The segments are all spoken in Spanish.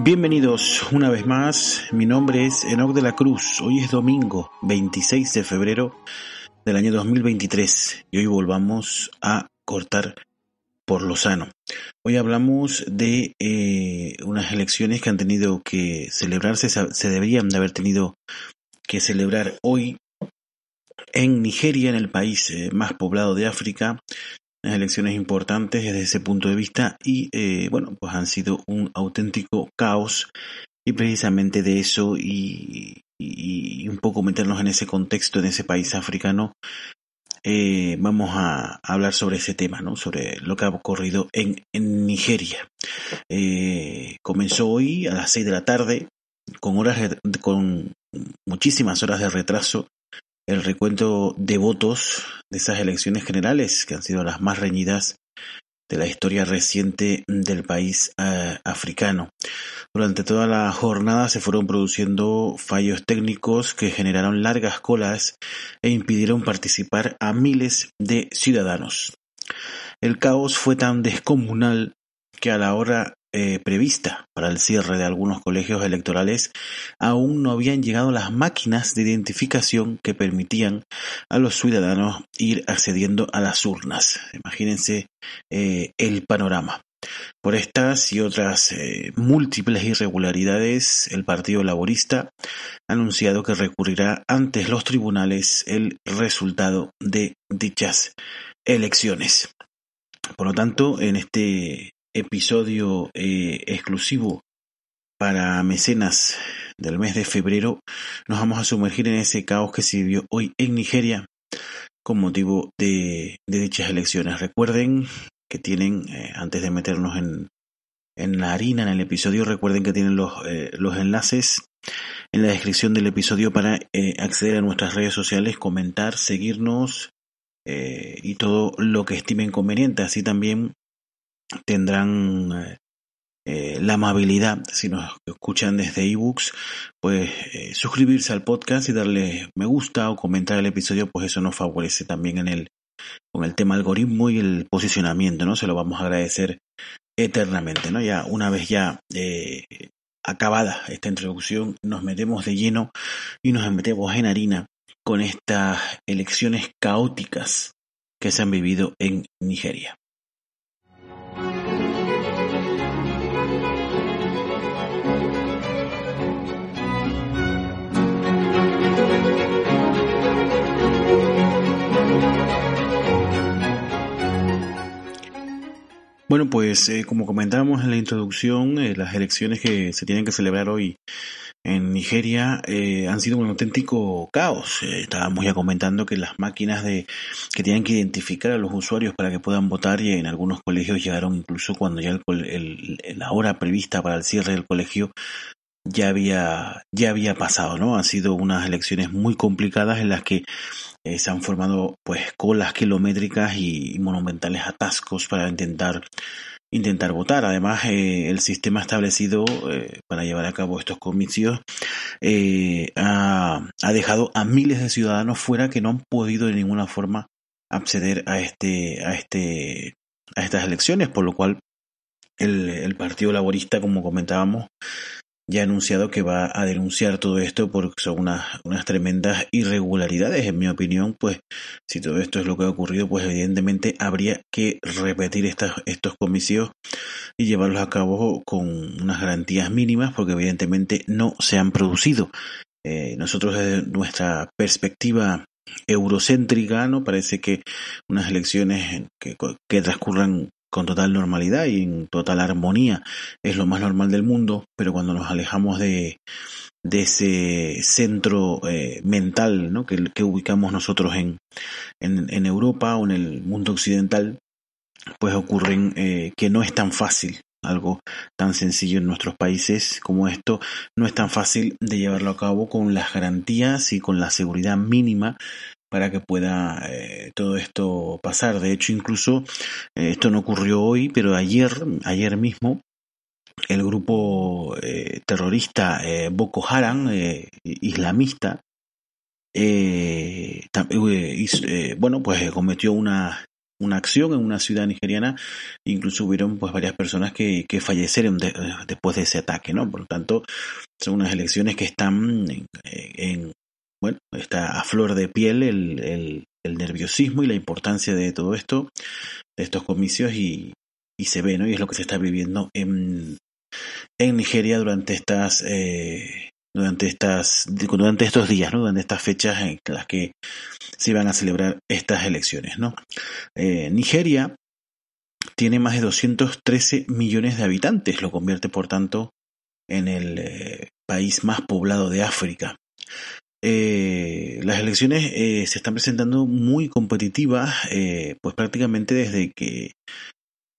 Bienvenidos una vez más, mi nombre es Enoc de la Cruz, hoy es domingo 26 de febrero del año 2023 y hoy volvamos a cortar por lo sano. Hoy hablamos de eh, unas elecciones que han tenido que celebrarse, se deberían de haber tenido que celebrar hoy en Nigeria, en el país eh, más poblado de África, elecciones importantes desde ese punto de vista y eh, bueno, pues han sido un auténtico caos y precisamente de eso y, un poco meternos en ese contexto, en ese país africano, eh, vamos a hablar sobre ese tema, ¿no? sobre lo que ha ocurrido en, Nigeria. Eh, comenzó hoy a las 6 de la tarde con horas con muchísimas horas de retraso el recuento de votos de esas elecciones generales, que han sido las más reñidas de la historia reciente del país eh, africano. Durante toda la jornada se fueron produciendo fallos técnicos que generaron largas colas e impidieron participar a miles de ciudadanos. El caos fue tan descomunal que a la hora eh, prevista para el cierre de algunos colegios electorales, aún no habían llegado las máquinas de identificación que permitían a los ciudadanos ir accediendo a las urnas. Imagínense eh, el panorama. Por estas y otras eh, múltiples irregularidades, el Partido Laborista ha anunciado que recurrirá ante los tribunales el resultado de dichas elecciones. Por lo tanto, en este episodio eh, exclusivo para mecenas del mes de febrero, nos vamos a sumergir en ese caos que se vivió hoy en Nigeria con motivo de, dichas elecciones. Recuerden que tienen, eh, antes de meternos en, en la harina, en el episodio, recuerden que tienen los, eh, los enlaces en la descripción del episodio para acceder a nuestras redes sociales, comentar, seguirnos y todo lo que estimen conveniente. Así también tendrán eh, eh, la amabilidad, si nos escuchan desde ebooks, pues eh, suscribirse al podcast y darle me gusta o comentar el episodio, pues eso nos favorece también en el con el tema algoritmo y el posicionamiento, ¿no? Se lo vamos a agradecer eternamente, ¿no? Ya una vez ya acabada esta introducción, nos metemos de lleno y nos metemos en harina con estas elecciones caóticas que se han vivido en Nigeria. Bueno, pues eh, como comentábamos en la introducción, eh, las elecciones que se tienen que celebrar hoy en Nigeria eh, han sido un auténtico caos. estábamos ya comentando que las máquinas de que tienen que identificar a los usuarios para que puedan votar y en algunos colegios llegaron incluso cuando ya el, la hora prevista para el cierre del colegio ya había ya había pasado, ¿no? Han sido unas elecciones muy complicadas en las que eh, se han formado pues colas kilométricas y, monumentales atascos para intentar intentar votar. Además, eh, el sistema establecido eh, para llevar a cabo estos comicios ha, ha, dejado a miles de ciudadanos fuera que no han podido de ninguna forma acceder a este a este a estas elecciones, por lo cual el, el Partido Laborista, como comentábamos, ya ha anunciado que va a denunciar todo esto porque son unas, tremendas irregularidades. En mi opinión, pues si todo esto es lo que ha ocurrido, pues evidentemente habría que repetir estos comicios y llevarlos a cabo con unas garantías mínimas porque evidentemente no se han producido. Eh, nosotros desde nuestra perspectiva eurocéntrica, ¿no? Parece que unas elecciones que, que transcurran con total normalidad y en total armonía es lo más normal del mundo, pero cuando nos alejamos de, ese centro eh, mental ¿no? que, ubicamos nosotros en, en, en, Europa o en el mundo occidental, pues ocurren eh, que no es tan fácil algo tan sencillo en nuestros países como esto no es tan fácil de llevarlo a cabo con las garantías y con la seguridad mínima para que pueda eh, todo esto pasar. De hecho, incluso eh, esto no ocurrió hoy, pero ayer, ayer mismo, el grupo eh, terrorista eh, Boko Haram, eh, islamista, bueno, pues cometió una, una acción en una ciudad nigeriana, incluso hubieron pues varias personas que, que fallecieron después de ese ataque, ¿no? Por lo tanto, son unas elecciones que están en, bueno, está a flor de piel el, el, nerviosismo y la importancia de todo esto, de estos comicios y, y se ve, ¿no? Y es lo que se está viviendo en, en Nigeria durante estas eh, durante estas durante estos días, ¿no? Durante estas fechas en las que se van a celebrar estas elecciones, ¿no? Eh, Nigeria tiene más de 213 millones de habitantes, lo convierte por tanto en el eh, país más poblado de África. Eh, las elecciones eh, se están presentando muy competitivas, eh, pues prácticamente desde que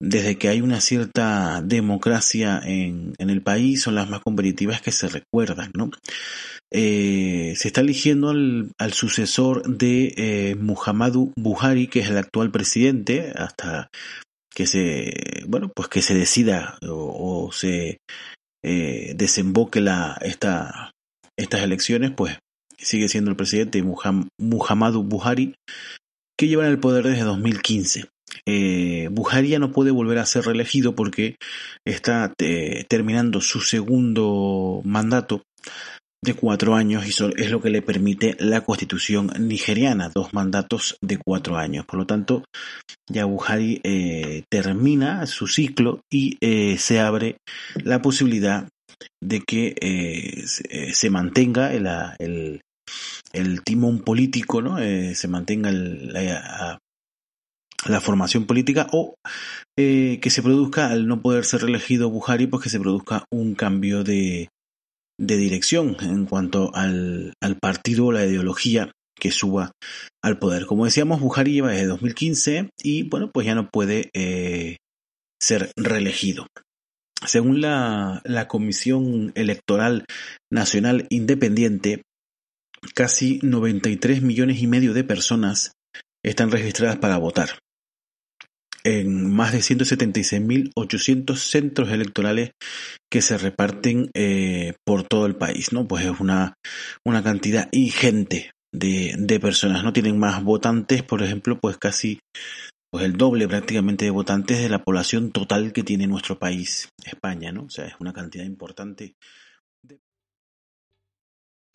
desde que hay una cierta democracia en, en el país son las más competitivas que se recuerdan, ¿no? se está eligiendo al, al sucesor de Muhammadu Buhari, que es el actual presidente, hasta que se, bueno, pues que se decida o, o se desemboque la, esta, estas elecciones, pues sigue siendo el presidente Muhammadu Buhari, que lleva en el poder desde 2015. Eh, Buhari ya no puede volver a ser reelegido porque está eh, terminando su segundo mandato de cuatro años y es lo que le permite la constitución nigeriana, dos mandatos de cuatro años. Por lo tanto, ya Buhari eh, termina su ciclo y eh, se abre la posibilidad de que eh, se, se, mantenga el, el timón político, ¿no? Eh, se mantenga la, la, formación política o eh, que se produzca, al no poder ser reelegido Buhari, pues que se produzca un cambio de, de dirección en cuanto al, al partido o la ideología que suba al poder. Como decíamos, Buhari lleva desde 2015 y bueno, pues ya no puede eh, ser reelegido. Según la, la Comisión Electoral Nacional Independiente, casi 93 millones y medio de personas están registradas para votar en más de 176.800 centros electorales que se reparten eh, por todo el país, ¿no? Pues es una, una cantidad ingente de, de personas, ¿no? Tienen más votantes, por ejemplo, pues casi pues el doble prácticamente de votantes de la población total que tiene nuestro país, España, ¿no? O sea, es una cantidad importante